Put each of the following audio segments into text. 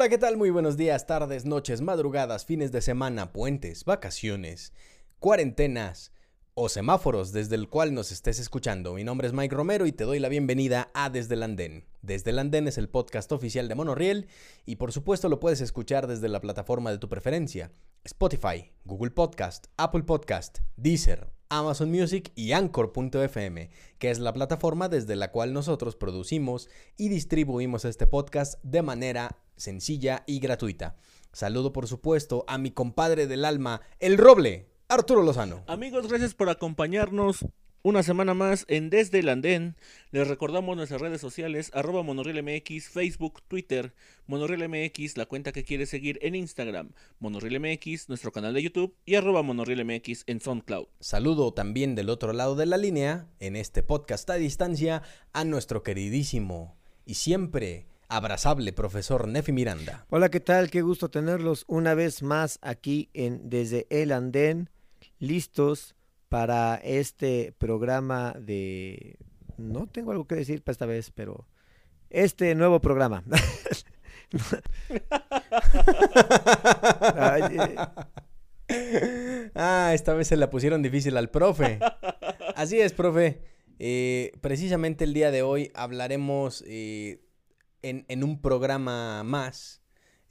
Hola, ¿qué tal? Muy buenos días, tardes, noches, madrugadas, fines de semana, puentes, vacaciones, cuarentenas o semáforos desde el cual nos estés escuchando. Mi nombre es Mike Romero y te doy la bienvenida a Desde el Andén. Desde el Andén es el podcast oficial de Monorriel y por supuesto lo puedes escuchar desde la plataforma de tu preferencia. Spotify, Google Podcast, Apple Podcast, Deezer, Amazon Music y Anchor.fm, que es la plataforma desde la cual nosotros producimos y distribuimos este podcast de manera sencilla y gratuita. Saludo por supuesto a mi compadre del alma, el roble, Arturo Lozano. Amigos, gracias por acompañarnos una semana más en Desde el Andén. Les recordamos nuestras redes sociales, arroba MX, Facebook, Twitter, MX, la cuenta que quieres seguir en Instagram, MX, nuestro canal de YouTube y arroba MX en SoundCloud. Saludo también del otro lado de la línea, en este podcast a distancia, a nuestro queridísimo y siempre abrazable profesor Nefi Miranda. Hola, ¿qué tal? Qué gusto tenerlos una vez más aquí en Desde el Andén, listos para este programa de... No tengo algo que decir para esta vez, pero este nuevo programa. Eh. Ah, esta vez se la pusieron difícil al profe. Así es, profe. Eh, precisamente el día de hoy hablaremos eh, en, un programa más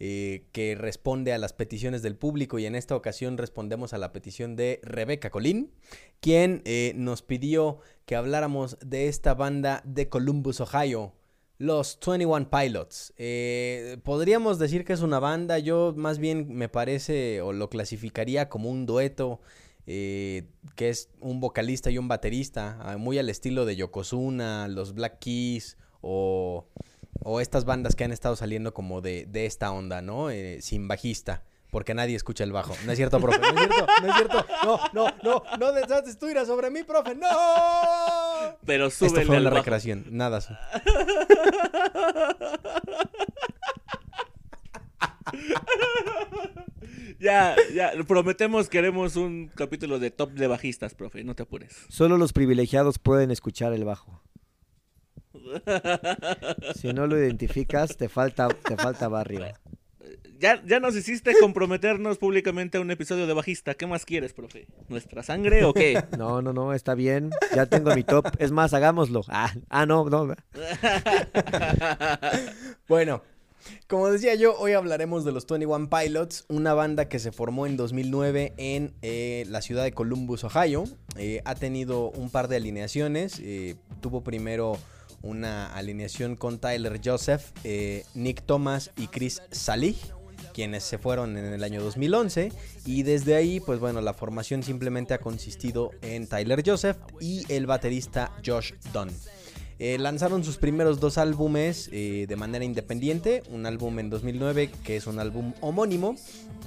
eh, que responde a las peticiones del público y en esta ocasión respondemos a la petición de Rebeca Colín, quien eh, nos pidió que habláramos de esta banda de Columbus, Ohio, los 21 Pilots. Eh, podríamos decir que es una banda, yo más bien me parece o lo clasificaría como un dueto. que es un vocalista y un baterista, ah, muy al estilo de Yokozuna, los Black Keys o o estas bandas que han estado saliendo como de, de esta onda, ¿no? Eh, sin bajista. Porque nadie escucha el bajo. No es cierto, profe. No es cierto, no es cierto. No, no, no, no desates tu ira sobre mí, profe. ¡No! Pero sube Esto fue la recreación. Nada. ya, ya, prometemos que haremos un capítulo de top de bajistas, profe, no te apures. Solo los privilegiados pueden escuchar el bajo. Si no lo identificas, te falta, te falta barrio. Ya, ya nos hiciste comprometernos públicamente a un episodio de bajista. ¿Qué más quieres, profe? ¿Nuestra sangre o qué? No, no, no, está bien. Ya tengo mi top. Es más, hagámoslo. Ah, ah no, no. bueno, como decía yo, hoy hablaremos de los 21 Pilots, una banda que se formó en 2009 en eh, la ciudad de Columbus, Ohio. Eh, ha tenido un par de alineaciones. Eh, tuvo primero una alineación con Tyler Joseph, eh, Nick Thomas y Chris Salig, quienes se fueron en el año 2011 y desde ahí pues bueno la formación simplemente ha consistido en Tyler Joseph y el baterista Josh Dunn. Eh, lanzaron sus primeros dos álbumes eh, de manera independiente, un álbum en 2009 que es un álbum homónimo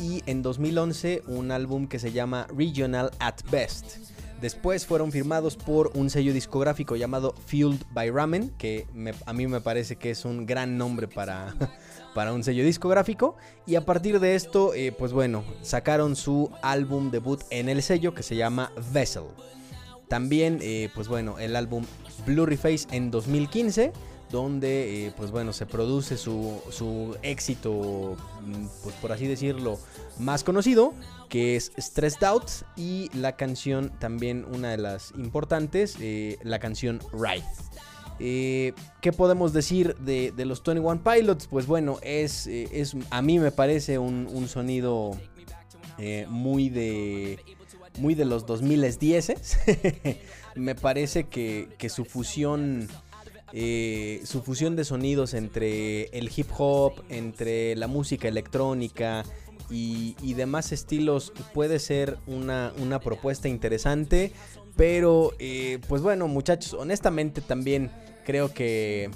y en 2011 un álbum que se llama Regional at Best. Después fueron firmados por un sello discográfico llamado Fueled by Ramen, que a mí me parece que es un gran nombre para, para un sello discográfico. Y a partir de esto, eh, pues bueno, sacaron su álbum debut en el sello que se llama Vessel. También, eh, pues bueno, el álbum Blurry Face en 2015 donde eh, pues bueno se produce su, su, éxito mm, pues por así decirlo más conocido que es Stressed Out y la canción también una de las importantes eh, la canción Ride eh, ¿Qué podemos decir de, de, los 21 Pilots? Pues bueno, es, es a mí me parece un, un sonido muy de muy de los 2010 me parece que, que su fusión eh, su fusión de sonidos entre el hip hop, entre la música electrónica y, demás estilos puede ser una, propuesta interesante. Pero, eh, pues bueno, muchachos, honestamente también creo que,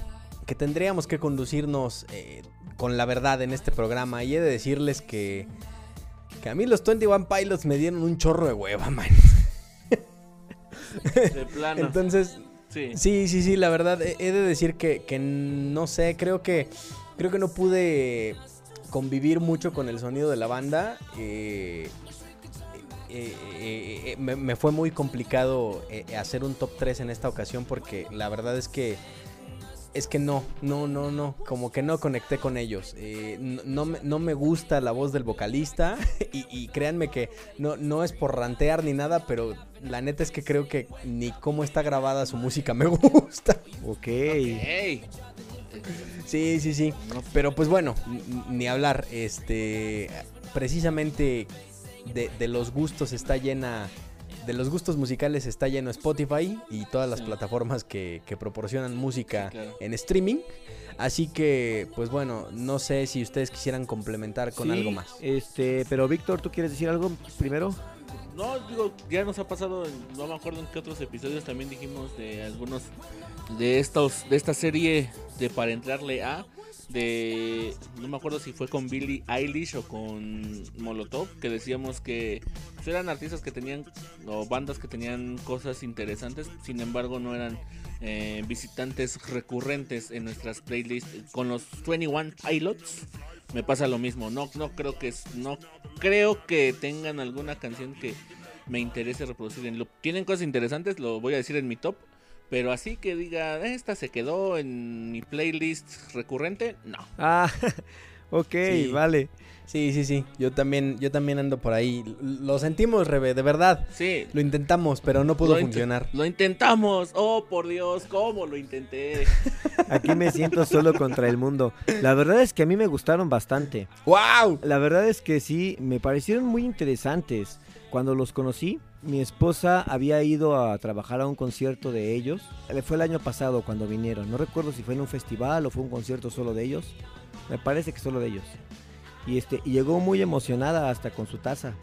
que tendríamos que conducirnos eh, con la verdad en este programa. Y he de decirles que, que a mí los 21 Pilots me dieron un chorro de hueva, man. De plano. Entonces, Sí. sí, sí, la verdad, he de decir que, no sé, creo que, creo que no pude convivir mucho con el sonido de la banda. Eh, eh, eh, me, fue muy complicado hacer un top 3 en esta ocasión porque la verdad es que Es que no, no, no, no, como que no conecté con ellos. Eh, no, no, me, no me gusta la voz del vocalista y, y créanme que no, no es por rantear ni nada, pero la neta es que creo que ni cómo está grabada su música me gusta. Ok. Ey, Sí, sí, sí. Pero pues bueno, ni hablar. Este, precisamente de, de los gustos está llena, de los gustos musicales está lleno Spotify y todas las Sí. plataformas que, que proporcionan música Sí, claro. en streaming. Así que, pues bueno, no sé si ustedes quisieran complementar con Sí, algo más. Este, pero Víctor, ¿tú quieres decir algo primero? No, digo, ya nos ha pasado, no me acuerdo en qué otros episodios también dijimos de algunos de estos, de esta serie de para entrarle a, de, no me acuerdo si fue con Billie Eilish o con Molotov, que decíamos que pues, eran artistas que tenían, o bandas que tenían cosas interesantes, sin embargo no eran eh, visitantes recurrentes en nuestras playlists con los 21 Pilots. Me pasa lo mismo, no, no creo que es- no creo que tengan alguna canción que me interese reproducir. En lo, tienen cosas interesantes, lo voy a decir en mi top. Pero así que diga, esta se quedó en mi playlist recurrente, no. Ah, ok, Sí. vale. Sí, sí, sí. Yo también, yo también ando por ahí. Lo sentimos, Rebe, de verdad. Sí, Lo intentamos, pero no pudo Lo funcionar. lo intentamos. Oh, por Dios, ¿cómo lo intenté? Aquí me siento solo contra el mundo. La verdad es que a mí me gustaron bastante. ¡Wow! La verdad es que sí, me parecieron muy interesantes. Cuando los conocí, mi esposa había ido a trabajar a un concierto de ellos. Eh, Fue el año pasado cuando vinieron. No recuerdo si fue en un festival o fue un concierto solo de ellos. Me parece que solo de ellos. Y este y llegó muy emocionada hasta con su taza.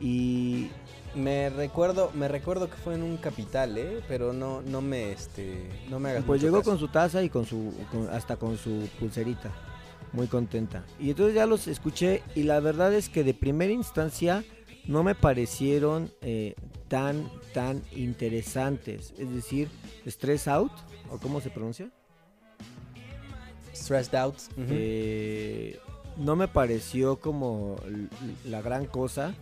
Y Me recuerdo, me recuerdo que fue en un capital, ¿eh? Pero no, no me, este, no me hagas pues mucho llegó caso. con su taza y con su con- hasta con su pulserita. Muy contenta. Y entonces ya los escuché y la verdad es que de primera instancia no me parecieron eh, tan tan interesantes. Es decir, Stress Out o cómo se pronuncia. Stressed Out. Eh, no me pareció como la gran cosa,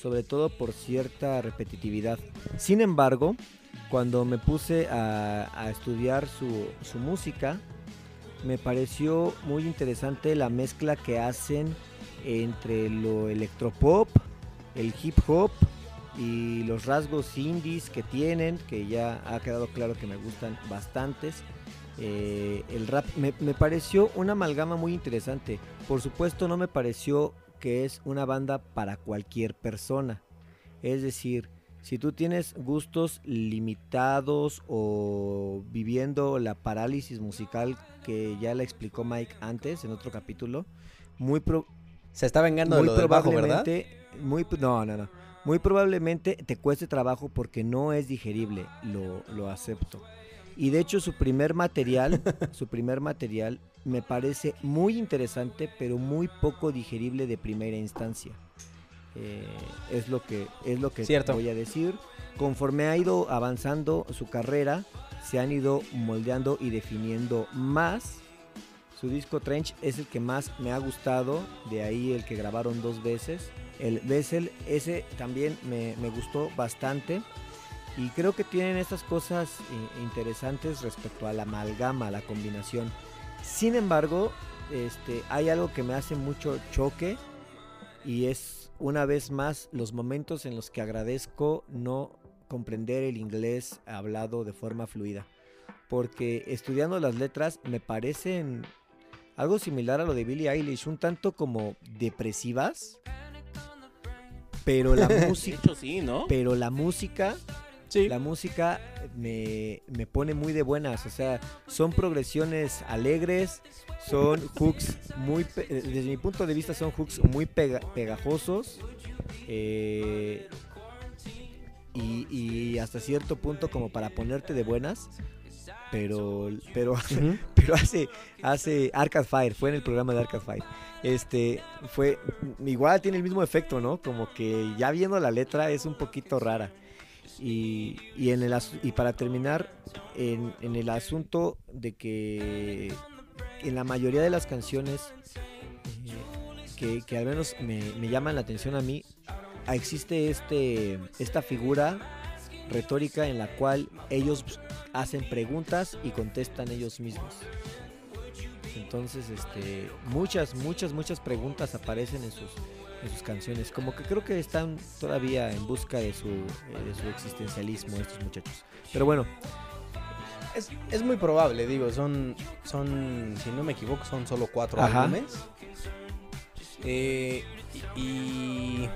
sobre todo por cierta repetitividad. Sin embargo, cuando me puse a, a estudiar su, su música, me pareció muy interesante la mezcla que hacen entre lo electropop, el hip hop y los rasgos indies que tienen, que ya ha quedado claro que me gustan bastantes. Eh, el rap me, me pareció una amalgama muy interesante. Por supuesto no me pareció que es una banda para cualquier persona. Es decir, si tú tienes gustos limitados o viviendo la parálisis musical que ya la explicó Mike antes en otro capítulo, muy, pro- Se está vengando de muy lo del bajo, ¿verdad? probablemente, muy, no, no, no. Muy probablemente te cueste trabajo porque no es digerible, lo, lo acepto. Y de hecho su primer material, su primer material me parece muy interesante, pero muy poco digerible de primera instancia. Eh, es lo que es lo que Cierto. voy a decir. Conforme ha ido avanzando su carrera, se han ido moldeando y definiendo más. Su disco Trench es el que más me ha gustado, de ahí el que grabaron dos veces. El Bessel, ese también me, me gustó bastante. Y creo que tienen estas cosas eh, interesantes respecto a la amalgama, a la combinación. Sin embargo, este, hay algo que me hace mucho choque y es una vez más los momentos en los que agradezco no comprender el inglés hablado de forma fluida. Porque estudiando las letras me parecen algo similar a lo de Billie Eilish, un tanto como depresivas. Pero la De música, hecho, sí, ¿no? pero la música Sí. la música me, me pone muy de buenas, o sea, son progresiones alegres, son hooks muy, eh, desde mi punto de vista son hooks muy pega- pegajosos eh, y, y hasta cierto punto como para ponerte de buenas, pero, pero, pero hace, hace Arcade Fire, fue en el programa de Arcade Fire. Este fue igual tiene el mismo efecto, ¿no? Como que ya viendo la letra es un poquito rara. Y, y en el y para terminar, en, en el asunto de que en la mayoría de las canciones eh, que, que al menos me, me llaman la atención a mí, existe este, esta figura retórica en la cual ellos hacen preguntas y contestan ellos mismos. Entonces, este, muchas, muchas, muchas preguntas aparecen en sus, en sus canciones. Como que creo que están todavía en busca de su, de su existencialismo estos muchachos. Pero bueno, Es, es muy probable, digo, son, son, si no me equivoco, son solo cuatro Ajá. álbumes. Eh, y,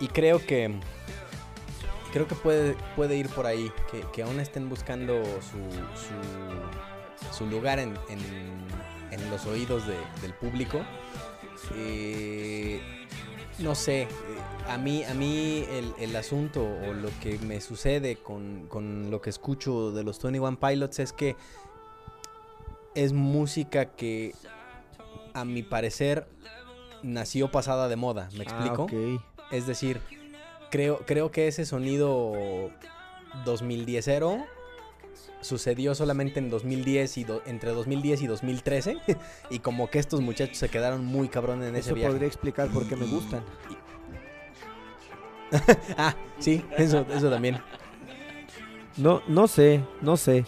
y creo que creo que puede, puede ir por ahí, que, que aún estén buscando su, su, su lugar en, en- en los oídos de- del público. Eh, no sé, a mí, a mí el, el asunto o lo que me sucede con, con lo que escucho de los 21 Pilots es que es música que a mi parecer nació pasada de moda, ¿me explico? Ah, ok. Es decir, creo, creo que ese sonido 2010ero sucedió solamente en 2010 y do- entre 2010 y 2013 y como que estos muchachos se quedaron muy cabrón en ese Eso viaje. podría explicar por qué me gustan. Ah, sí, eso, eso también. No, no sé, no sé.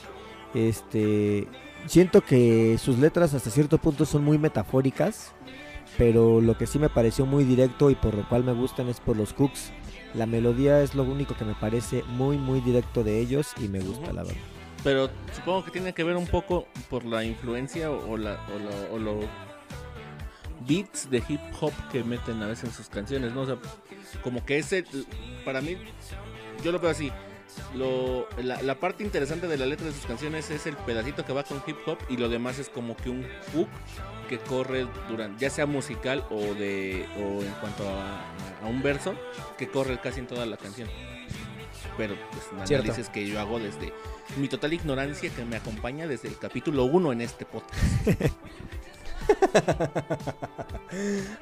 Este, siento que sus letras hasta cierto punto son muy metafóricas, pero lo que sí me pareció muy directo y por lo cual me gustan es por los hooks. La melodía es lo único que me parece muy muy directo de ellos y me gusta la verdad. Pero supongo que tiene que ver un poco por la influencia o, la, o, lo- o los beats de hip hop que meten a veces en sus canciones, ¿no? Sea, como que ese, para mí, yo lo veo así. Lo, la, la parte interesante de la letra de sus canciones es el pedacito que va con hip hop y lo demás es como que un hook que corre durante, ya sea musical o de o en cuanto a un verso que corre casi en toda la canción. Pero pues Cierto. análisis que yo hago desde mi total ignorancia que me acompaña desde el capítulo 1 en este podcast.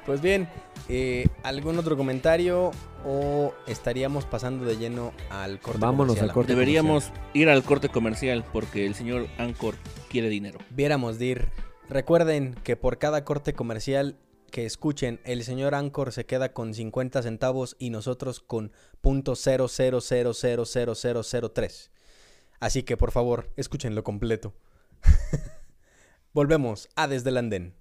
Pues bien, eh, ¿algún otro comentario o estaríamos pasando de lleno al corte Vámonos comercial? al corte. Deberíamos ir al corte comercial porque el señor Anchor quiere dinero. Viéramos de ir. Recuerden que por cada corte comercial que escuchen, el señor Anchor se queda con 50 centavos y nosotros con .000000003. Así que por favor, escúchenlo completo. Volvemos a Desde el Andén.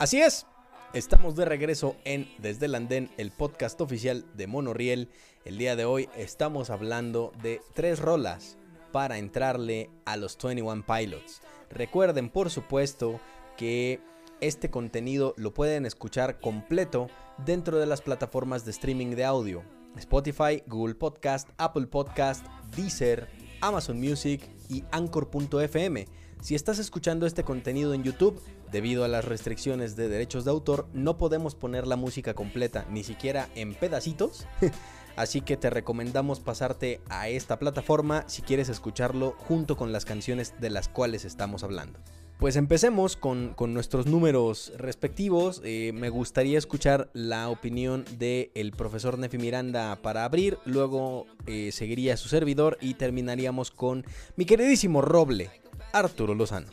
Así es, estamos de regreso en Desde el Andén, el podcast oficial de Monoriel. El día de hoy estamos hablando de tres rolas para entrarle a los 21 Pilots. Recuerden, por supuesto, que este contenido lo pueden escuchar completo dentro de las plataformas de streaming de audio. Spotify, Google Podcast, Apple Podcast, Deezer, Amazon Music y Anchor.fm. Si estás escuchando este contenido en YouTube, debido a las restricciones de derechos de autor, no podemos poner la música completa, ni siquiera en pedacitos. Así que te recomendamos pasarte a esta plataforma si quieres escucharlo junto con las canciones de las cuales estamos hablando. Pues empecemos con, con nuestros números respectivos. Eh, me gustaría escuchar la opinión del profesor Nefi Miranda para abrir. Luego eh, seguiría su servidor y terminaríamos con mi queridísimo Roble, Arturo Lozano.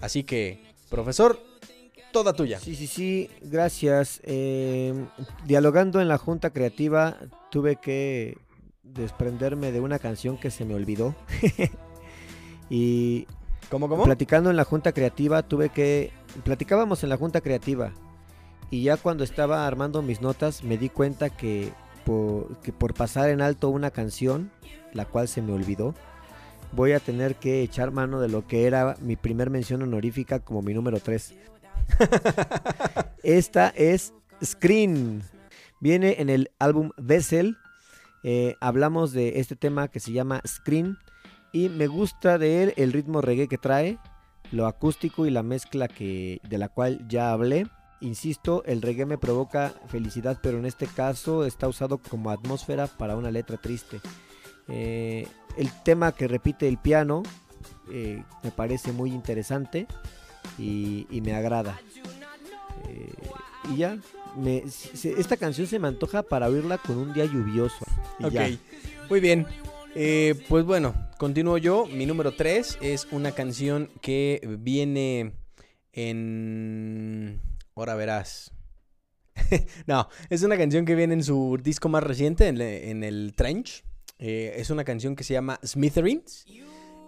Así que, profesor, toda tuya. Sí, sí, sí, gracias. Eh, dialogando en la junta creativa, tuve que desprenderme de una canción que se me olvidó. y ¿Cómo, cómo? platicando en la junta creativa, tuve que... Platicábamos en la junta creativa. Y ya cuando estaba armando mis notas, me di cuenta que por, que por pasar en alto una canción, la cual se me olvidó, voy a tener que echar mano de lo que era mi primer mención honorífica como mi número 3. Esta es Screen. Viene en el álbum Vessel. Eh, hablamos de este tema que se llama Screen. Y me gusta de él el ritmo reggae que trae, lo acústico y la mezcla que, de la cual ya hablé. Insisto, el reggae me provoca felicidad, pero en este caso está usado como atmósfera para una letra triste. Eh, el tema que repite el piano eh, me parece muy interesante y, me agrada. Eh, y ya, me- se- esta canción se me antoja para oírla con un día lluvioso. Ok, muy bien. Eh, pues bueno, continúo yo. Mi número 3 es una canción que viene en... Ahora verás. no, es una canción que viene en su disco más reciente, en, el Trench. Eh, es una canción que se llama Smithereens.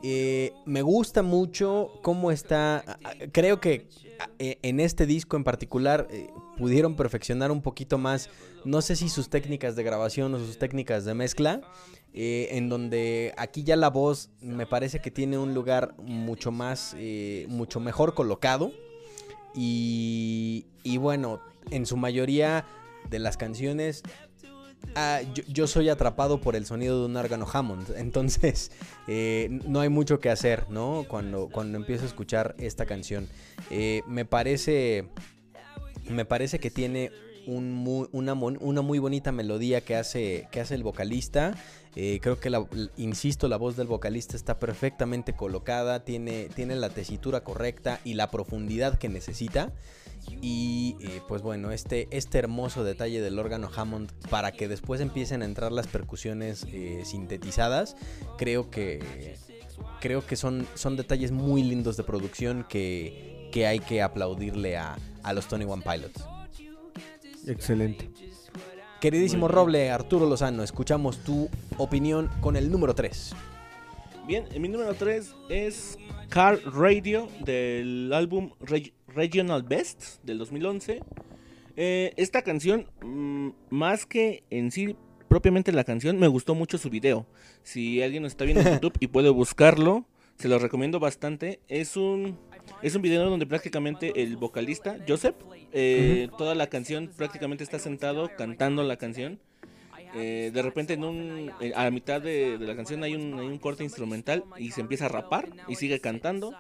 Eh, me gusta mucho cómo está. Creo que e, en este disco en particular eh, pudieron perfeccionar un poquito más, no sé si sus técnicas de grabación o sus técnicas de mezcla, eh, en donde aquí ya la voz me parece que tiene un lugar mucho más, mucho mejor colocado. Y, y bueno, en su mayoría de las canciones Ah, yo, soy atrapado por el sonido de un órgano Hammond. Entonces, eh, no hay mucho que hacer, ¿no? Cuando, cuando empiezo a escuchar esta canción. Eh, me parece. Me parece que tiene un una, una, muy bonita melodía que hace, que hace el vocalista. Eh, creo que, la, insisto, la voz del vocalista está perfectamente colocada, tiene, tiene la tesitura correcta y la profundidad que necesita. Y eh, pues bueno, este, este hermoso detalle del órgano Hammond para que después empiecen a entrar las percusiones eh, sintetizadas, creo que, creo que son, son detalles muy lindos de producción que, que hay que aplaudirle a, a los Tony One Pilots. Excelente. Queridísimo Roble, Arturo Lozano, escuchamos tu opinión con el número 3. Bien, mi número 3 es Car Radio del álbum Regional Best del 2011. Eh, esta canción, mm, más que en sí propiamente la canción, me gustó mucho su video. Si alguien está viendo en YouTube y puede buscarlo, se lo recomiendo bastante. Es un es un video donde prácticamente el vocalista, Joseph, eh, toda la canción prácticamente está sentado cantando la canción. Eh, de repente en un, eh, a la mitad de, la canción hay un, hay un, corte instrumental y se empieza a rapar y sigue cantando.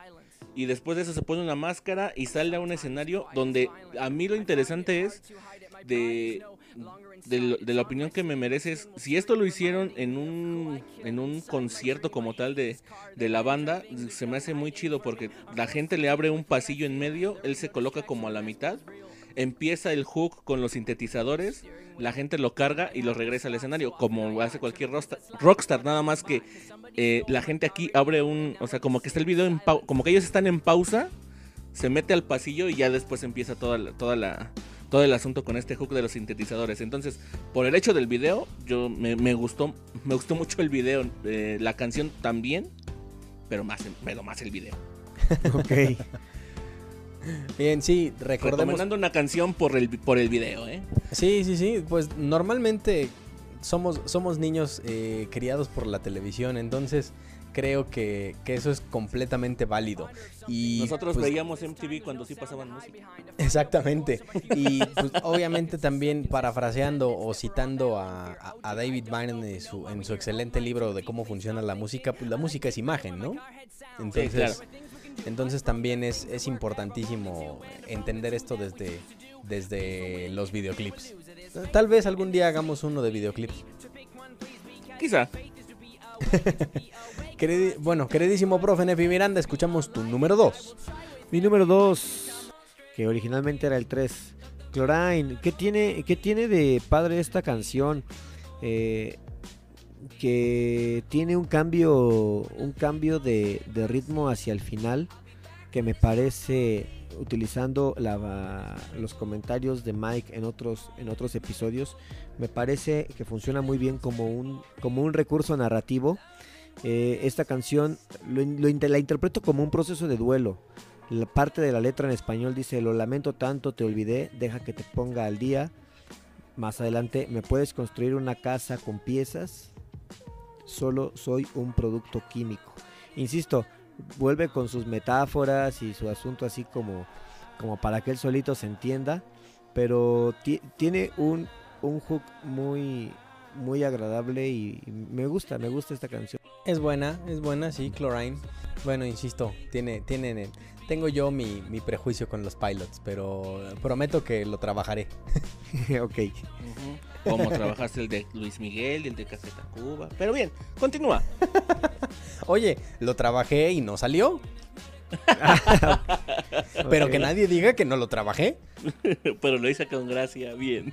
Y después de eso se pone una máscara y sale a un escenario donde a mí lo interesante es de de, la opinión que me mereces, si esto lo hicieron en un, en un concierto como tal de, de la banda, se me hace muy chido porque la gente le abre un pasillo en medio, él se coloca como a la mitad, empieza el hook con los sintetizadores, la gente lo carga y lo regresa al escenario, como hace cualquier rockstar, nada más que eh, la gente aquí abre un, o sea, como que está el video en como que ellos están en pausa, se mete al pasillo y ya después empieza toda toda la todo el asunto con este hook de los sintetizadores. Entonces, por el hecho del video, yo me, gustó, me gustó mucho el video, eh, la canción también, pero más, pero más el video. ok. Bien, sí, recordemos. Recomendando una canción por el, por el video, ¿eh? Sí, sí, sí. Pues normalmente somos, somos niños eh, criados por la televisión, entonces creo que, eso es completamente válido. Y, Nosotros pues, veíamos MTV cuando sí pasaban música. Exactamente. Y pues, obviamente también parafraseando o citando a, David Byrne en su, en su excelente libro de cómo funciona la música, pues la música es imagen, ¿no? Entonces, entonces también es, es importantísimo entender esto desde, desde los videoclips. Tal vez algún día hagamos uno de videoclips. Quizá. bueno, queridísimo profe Nefi Miranda, escuchamos tu número 2. Mi número 2, que originalmente era el 3. Chlorine, ¿qué tiene, qué tiene de padre esta canción? Eh, que tiene un cambio, un cambio de, ritmo hacia el final que me parece utilizando los comentarios de Mike en otros, en otros episodios, me parece que funciona muy bien como un, como un recurso narrativo eh, esta canción la interpreto como un proceso de duelo. La parte de la letra en español dice, lo lamento tanto, te olvidé, deja que te ponga al día. Más adelante, ¿me puedes construir una casa con piezas? Solo soy un producto químico. Insisto, vuelve con sus metáforas y su asunto así como, como para que él solito se entienda, pero tiene un, un hook muy, muy agradable y me gusta, me gusta esta canción. Es buena, es buena, sí, Chlorine. Bueno, insisto, tiene, tiene, tengo yo mi, prejuicio con los pilots, pero prometo que lo trabajaré. ok. Como trabajaste el de Luis Miguel y el de Caseta Cuba. Pero bien, continúa. Oye, lo trabajé y no salió. Pero que nadie diga que no lo trabajé. Pero lo hice con gracia, bien.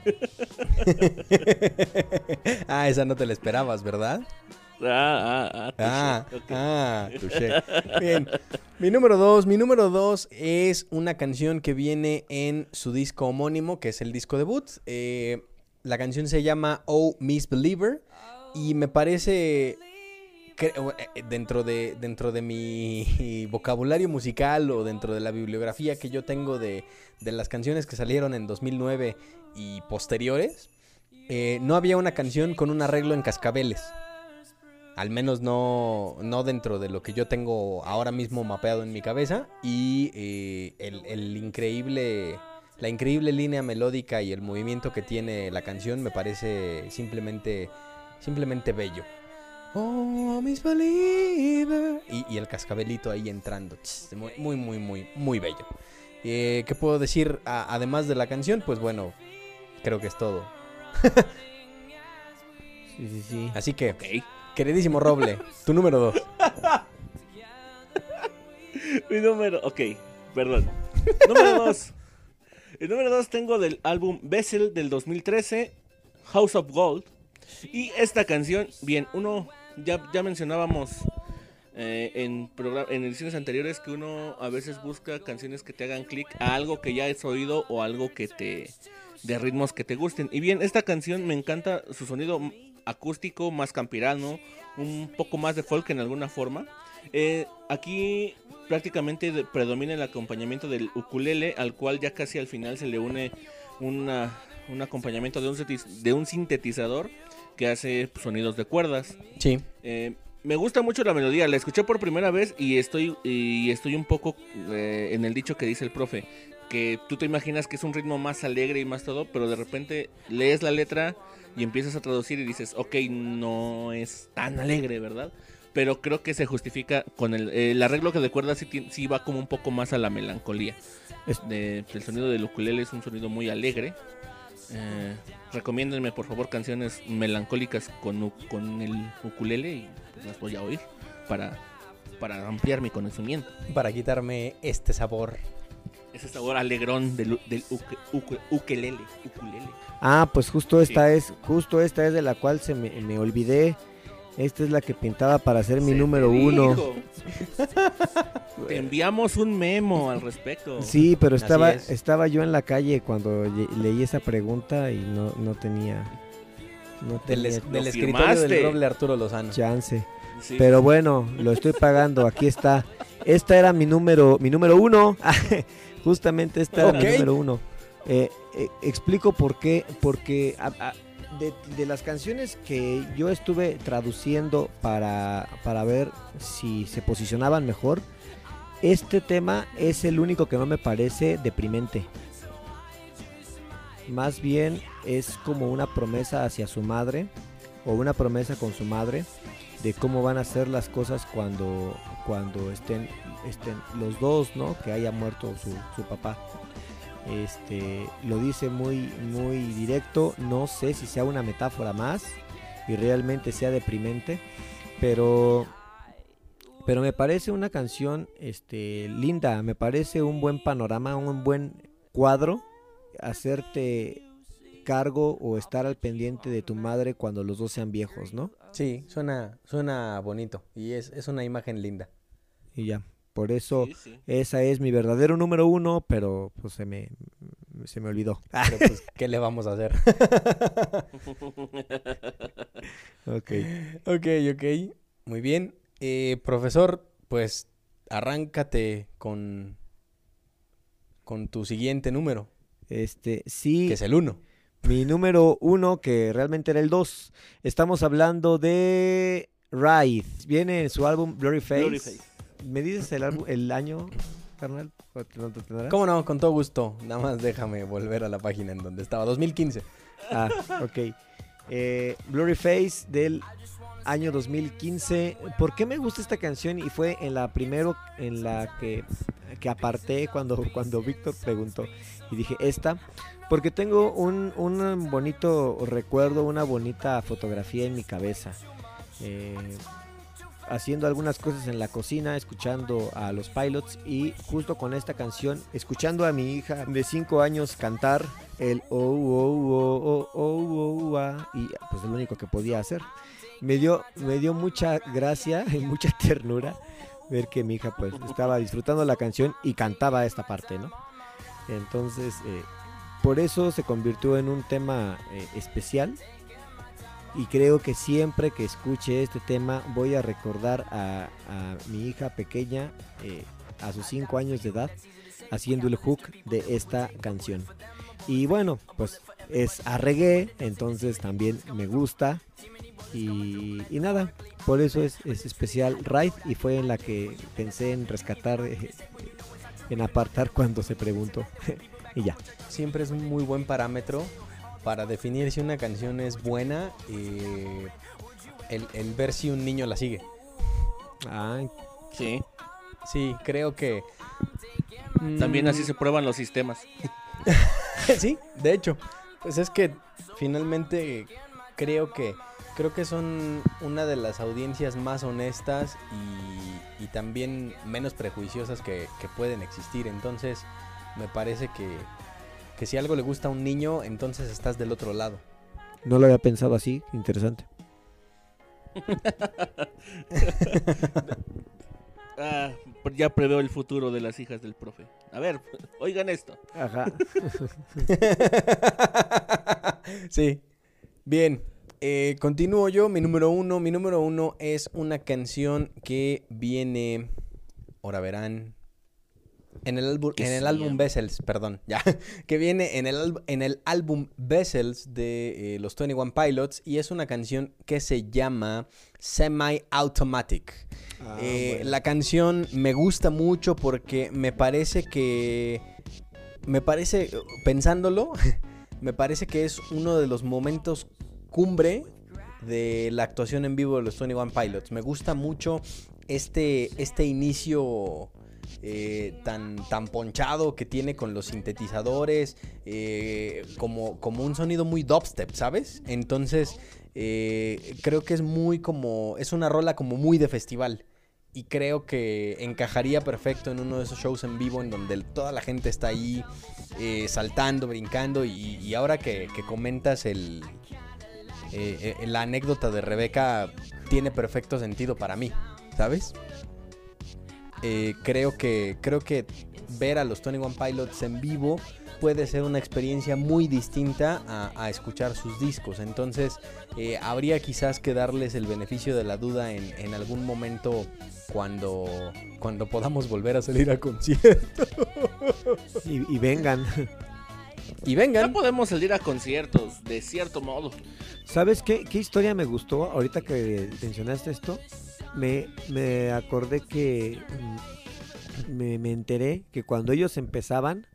ah, esa no te la esperabas, ¿verdad? Ah, ah, ah, ah, ah Bien. Mi número dos, mi número dos es una canción que viene en su disco homónimo, que es el disco debut. Eh, la canción se llama Oh Miss Believer y me parece eh, eh, dentro de dentro de mi vocabulario musical o dentro de la bibliografía que yo tengo de, de las canciones que salieron en 2009 y posteriores, eh, no había una canción con un arreglo en cascabeles. Al menos no, no dentro de lo que yo tengo ahora mismo mapeado en mi cabeza. Y eh, el, el increíble. La increíble línea melódica y el movimiento que tiene la canción me parece simplemente. Simplemente bello. Oh, Miss Believer. Y, y el cascabelito ahí entrando. Muy, muy, muy, muy, muy bello. Eh, ¿Qué puedo decir a- además de la canción? Pues bueno, creo que es todo. Sí, sí, sí. Así que, queridísimo Roble, tu número dos. Mi número, ok, perdón. número 2. El número 2 tengo del álbum Bessel del 2013, House of Gold. Y esta canción, bien, uno, ya, ya mencionábamos eh, en, en ediciones anteriores que uno a veces busca canciones que te hagan clic a algo que ya has oído o algo que te... de ritmos que te gusten. Y bien, esta canción me encanta su sonido acústico, más campirano, un poco más de folk en alguna forma. Eh, aquí prácticamente predomina el acompañamiento del ukulele, al cual ya casi al final se le une una, un acompañamiento de un, de un sintetizador que hace sonidos de cuerdas. Sí. Eh, me gusta mucho la melodía, la escuché por primera vez y estoy, y estoy un poco eh, en el dicho que dice el profe, que tú te imaginas que es un ritmo más alegre y más todo, pero de repente lees la letra y empiezas a traducir y dices, ok, no es tan alegre, ¿verdad? Pero creo que se justifica con el, el arreglo que de cuerdas sí, sí va como un poco más a la melancolía. De- el sonido del ukulele es un sonido muy alegre. Eh, recomiéndenme por favor canciones melancólicas con, con el ukulele y pues, las voy a oír para, para ampliar mi conocimiento. Para quitarme este sabor. Ese sabor alegrón del, del uke- uke- ukelele, ukulele. Ah, pues justo esta es, justo esta es de la cual se me, me olvidé. Esta es la que pintaba para ser mi Se número te uno. Te enviamos un memo al respecto. Sí, pero estaba, es. estaba yo en la calle cuando leí esa pregunta y no, no tenía, no Del, tenía lo del escritorio del Roble Arturo Lozano. chance. Sí. Pero bueno, lo estoy pagando, aquí está. Esta era mi número, mi número uno. Justamente esta era Ok. mi número uno. Eh, eh, explico por qué, porque a- a- de, las canciones que yo estuve traduciendo para, para ver si se posicionaban mejor, este tema es el único que no me parece deprimente. Más bien es como una promesa hacia su madre o una promesa con su madre de cómo van a ser las cosas cuando, cuando estén, estén los dos, ¿no? Que haya muerto su, su papá. Este, lo dice muy, muy directo. No sé si sea una metáfora más y realmente sea deprimente, pero, pero me parece una canción, este, linda. Me parece un buen panorama, un buen cuadro. Hacerte cargo o estar al pendiente de tu madre cuando los dos sean viejos, ¿no? Sí, suena, suena bonito. Y es, es una imagen linda. Y ya, por eso Sí, sí. esa es mi verdadero número uno, pero pues se me, se me olvidó. Pero pues, ¿qué le vamos a hacer? Ok. ok, ok. Muy bien. Eh, profesor, pues arráncate con, con tu siguiente número, Este, sí, que es el 1. mi número uno, que realmente era el dos. Estamos hablando de Ride. Viene en su álbum Blurry Face. Blurry Face. ¿Me dices el, álbum, el año, carnal? ¿Cómo no? Con todo gusto. Nada más déjame volver a la página en donde estaba. 2015. Ah, ok. Eh, Blurry Face del año 2015. ¿Por qué me gusta esta canción? Y fue en la primero en la que, que aparté cuando, cuando Víctor preguntó. Y dije, esta. Porque tengo un, un bonito recuerdo, una bonita fotografía en mi cabeza. Eh, haciendo algunas cosas en la cocina, escuchando a los pilots y justo con esta canción, escuchando a mi hija de 5 años cantar el oh, oh, oh, oh, oh, oh, ah, y pues es lo único que podía hacer. Me dio, me dio mucha gracia y mucha ternura ver que mi hija pues estaba disfrutando la canción y cantaba esta parte, ¿no? Entonces, eh, por eso se convirtió en un tema eh, especial y creo que siempre que escuche este tema voy a recordar a, mi hija pequeña eh, a sus 5 años de edad haciendo el hook de esta canción. Y bueno, pues es a reggae, entonces también me gusta. Y, y nada, por eso es, es especial Ride y fue en la que pensé en rescatar, eh, en apartar cuando se preguntó. y ya. Siempre es un muy buen parámetro para definir si una canción es buena eh, el, el ver si un niño la sigue. Ay, Sí. Sí, creo que... También mm, así se prueban los sistemas. sí, de hecho. Pues es que finalmente creo que creo que son una de las audiencias más honestas y, y también menos prejuiciosas que, que pueden existir. Entonces, me parece que, que si algo le gusta a un niño, entonces estás del otro lado. no lo había pensado así, interesante. Ah, ya preveo el futuro de las hijas del profe. A ver, oigan esto. Ajá. sí. Bien. eh, continúo yo. Mi número uno. Mi número uno es una canción que viene. Ahora verán. En el, álbum, ¿Qué en el álbum? Vessels, perdón, ya. Que viene en el, en el álbum Vessels de eh, los 21 Pilots. Y es una canción que se llama Semi Automatic. Ah, Eh, bueno. La canción me gusta mucho porque me parece que. Me parece, pensándolo, me parece que es uno de los momentos cumbre de la actuación en vivo de los 21 Pilots. Me gusta mucho este, este inicio eh, tan, tan ponchado que tiene con los sintetizadores, eh, como, como un sonido muy dubstep, ¿sabes? Entonces, eh, creo que es muy como, es una rola como muy de festival. Y creo que encajaría perfecto en uno de esos shows en vivo en donde toda la gente está ahí eh, saltando, brincando. Y, ahora que, que comentas el, eh, eh, la anécdota de Rebeca, tiene perfecto sentido para mí, ¿sabes? Eh, creo, que, creo que ver a los 21 Pilots en vivo puede ser una experiencia muy distinta a, a escuchar sus discos. Entonces, eh, habría quizás que darles el beneficio de la duda en, en algún momento cuando, cuando podamos volver a salir a conciertos. Y, y vengan. Y Ya vengan. podemos salir a conciertos, de cierto modo. ¿Sabes qué, qué historia me gustó ahorita que mencionaste esto? Me, me acordé que mm, me, me enteré que cuando ellos empezaban,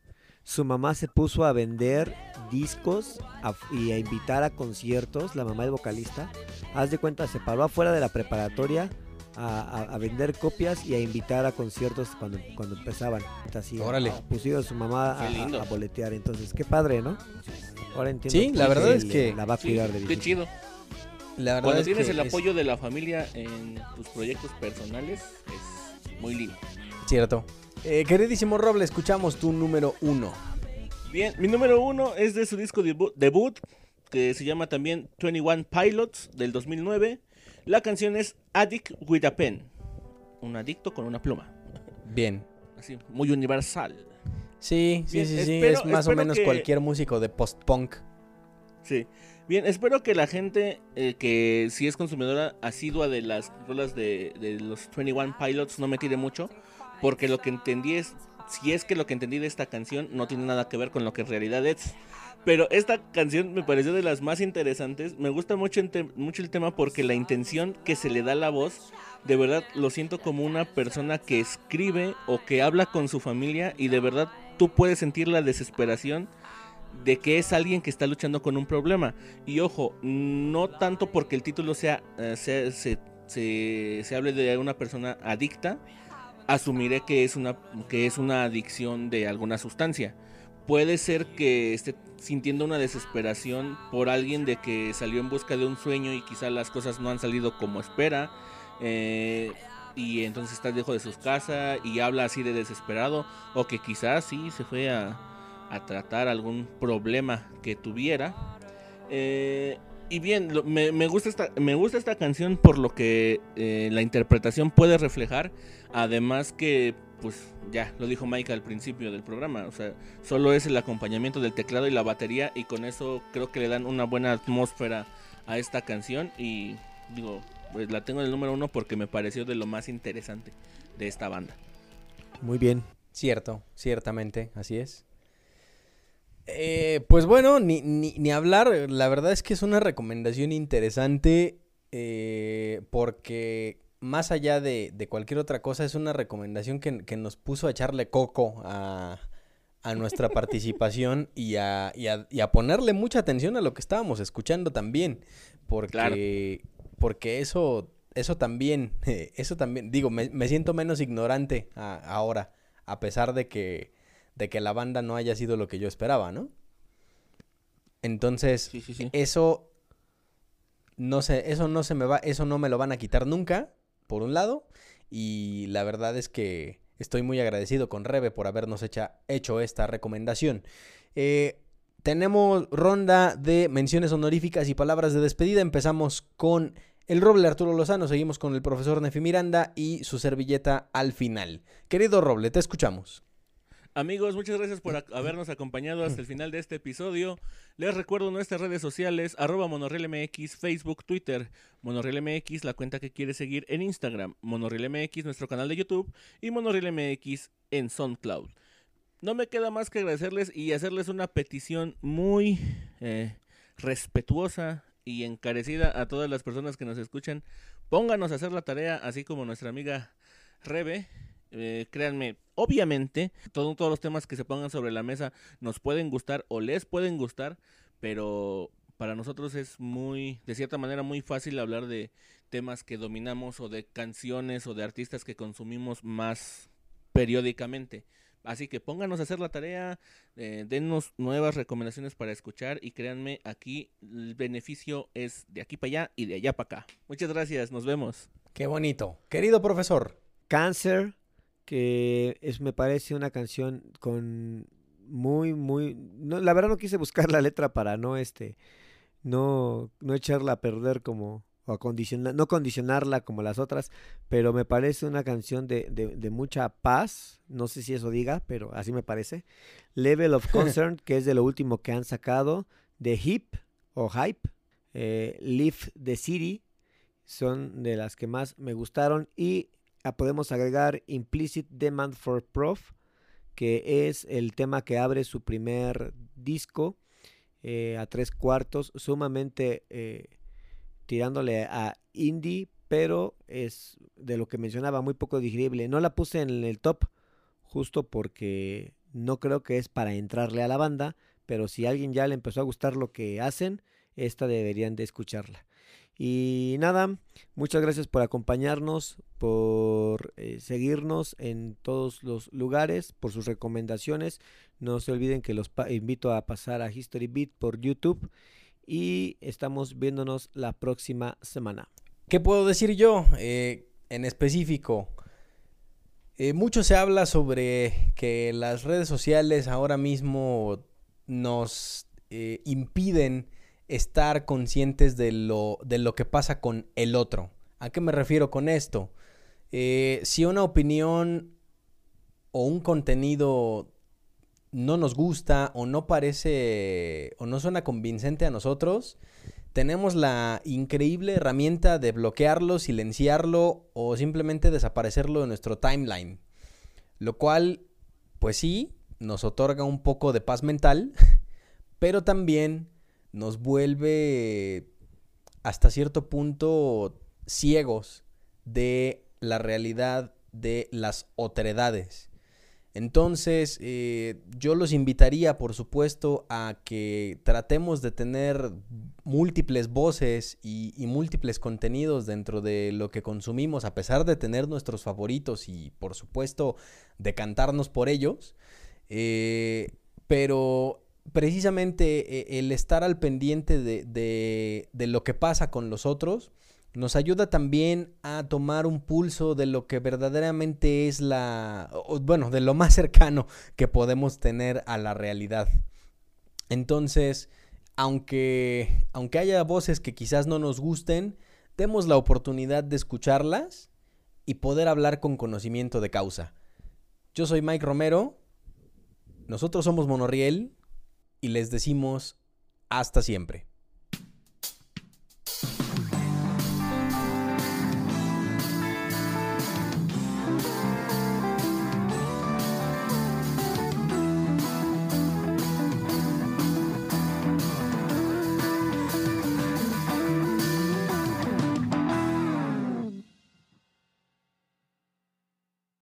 su mamá se puso a vender discos a- y a invitar a conciertos, la mamá del vocalista. Haz de cuenta, se paró afuera de la preparatoria a, a- a vender copias y a invitar a conciertos cuando, cuando empezaban. Así, Órale. Pusieron a su mamá a, boletear. Entonces, qué padre, ¿no? Ahora entiendo. Sí, la verdad es que- La va a Sí, cuidar de qué chido. La verdad Cuando es tienes que el es apoyo de la familia en tus proyectos personales, es muy lindo. cierto. Eh, queridísimo Roble, escuchamos tu número uno. Bien, mi número uno es de su disco debu- debut, que se llama también 21 Pilots del 2009. La canción es Addict with a Pen. Un adicto con una pluma. Bien. Así, muy universal. Sí, sí, Bien, sí, sí. espero- es más o menos que- cualquier músico de post-punk. Sí. Bien, espero que la gente eh, que si es consumidora asidua de las rolas de, de los 21 Pilots no me tire mucho, porque lo que entendí es, si es que lo que entendí de esta canción no tiene nada que ver con lo que en realidad es. Pero esta canción me pareció de las más interesantes. Me gusta mucho, mucho el tema porque la intención que se le da a la voz, de verdad lo siento como una persona que escribe o que habla con su familia y de verdad tú puedes sentir la desesperación de que es alguien que está luchando con un problema. Y ojo, no tanto porque el título sea, eh, sea- se, se- se hable de una persona adicta, asumiré que es una que es una adicción de alguna sustancia. Puede ser que esté sintiendo una desesperación por alguien de que salió en busca de un sueño y quizá las cosas no han salido como espera. eh, y entonces está lejos de sus casas y habla así de desesperado. O que quizás sí se fue a, a tratar algún problema que tuviera. Eh, y bien, lo- me, me gusta esta, me gusta esta canción por lo que eh, la interpretación puede reflejar. Además que, pues ya lo dijo Mike al principio del programa. O sea, solo es el acompañamiento del teclado y la batería. Y con eso creo que le dan una buena atmósfera a esta canción y digo, pues la tengo en el número uno porque me pareció de lo más interesante de esta banda. Muy bien. Cierto, ciertamente, así es. Eh, pues bueno, ni, ni, ni, hablar, la verdad es que es una recomendación interesante eh, porque más allá de, de, cualquier otra cosa es una recomendación que, que nos puso a echarle coco a, a nuestra participación y a, y, a, y a, ponerle mucha atención a lo que estábamos escuchando también, porque, claro. porque eso, eso también, eso también, digo, me, me siento menos ignorante a, ahora, a pesar de que, de que la banda no haya sido lo que yo esperaba, ¿no? Entonces, sí, sí, sí. eso no se, eso no se me va, eso no me lo van a quitar nunca, por un lado, y la verdad es que estoy muy agradecido con Rebe por habernos hecha, hecho esta recomendación. Eh, tenemos ronda de menciones honoríficas y palabras de despedida. Empezamos con el Roble Arturo Lozano, seguimos con el profesor Nefi Miranda y su servilleta al final. Querido Roble, te escuchamos. Amigos, muchas gracias por habernos acompañado hasta el final de este episodio. Les recuerdo nuestras redes sociales, arroba MonorrielMX, Facebook, Twitter, MonorrielMX, la cuenta que quiere seguir en Instagram, MonorrielMX, nuestro canal de YouTube y MonorrielMX en SoundCloud. No me queda más que agradecerles y hacerles una petición muy eh, respetuosa y encarecida a todas las personas que nos escuchan. Pónganos a hacer la tarea, así como nuestra amiga Rebe. Eh, créanme, obviamente, todo, todos los temas que se pongan sobre la mesa nos pueden gustar o les pueden gustar, pero para nosotros es muy, de cierta manera, muy fácil hablar de temas que dominamos o de canciones o de artistas que consumimos más periódicamente. Así que pónganos a hacer la tarea, eh, dennos nuevas recomendaciones para escuchar y créanme, aquí el beneficio es de aquí para allá y de allá para acá. Muchas gracias, nos vemos. Qué bonito. Querido profesor. Cáncer, que es, me parece una canción con muy, muy... No, la verdad no quise buscar la letra para no, este, no, no echarla a perder como, o acondicionar, no condicionarla como las otras, pero me parece una canción de, de, de, mucha paz, no sé si eso diga, pero así me parece. Level of Concern, que es de lo último que han sacado, The Hip o Hype, eh, Live the City, son de las que más me gustaron y podemos agregar Implicit Demand for Proof, que es el tema que abre su primer disco eh, a tres cuartos, sumamente eh, tirándole a indie, pero es de lo que mencionaba muy poco digerible. No la puse en el top justo porque no creo que es para entrarle a la banda, pero si a alguien ya le empezó a gustar lo que hacen, esta deberían de escucharla. Y nada, muchas gracias por acompañarnos, por eh, seguirnos en todos los lugares, por sus recomendaciones. No se olviden que los invito a pasar a History Beat por YouTube y estamos viéndonos la próxima semana. ¿Qué puedo decir yo eh, en específico? Eh, mucho se habla sobre que las redes sociales ahora mismo nos eh, impiden estar conscientes de lo, de lo que pasa con el otro. ¿A qué me refiero con esto? Eh, si una opinión o un contenido no nos gusta o no parece o no suena convincente a nosotros, tenemos la increíble herramienta de bloquearlo, silenciarlo o simplemente desaparecerlo de nuestro timeline. Lo cual, pues sí, nos otorga un poco de paz mental, pero también nos vuelve hasta cierto punto ciegos de la realidad de las otredades. Entonces, eh, yo los invitaría, por supuesto, a que tratemos de tener múltiples voces y, múltiples contenidos dentro de lo que consumimos, a pesar de tener nuestros favoritos y, por supuesto, de cantarnos por ellos. Eh, pero precisamente eh, el estar al pendiente de, de, lo que pasa con los otros nos ayuda también a tomar un pulso de lo que verdaderamente es la, bueno, de lo más cercano que podemos tener a la realidad. Entonces, aunque, aunque haya voces que quizás no nos gusten, demos la oportunidad de escucharlas y poder hablar con conocimiento de causa. Yo soy Mike Romero, nosotros somos Monorriel y les decimos hasta siempre.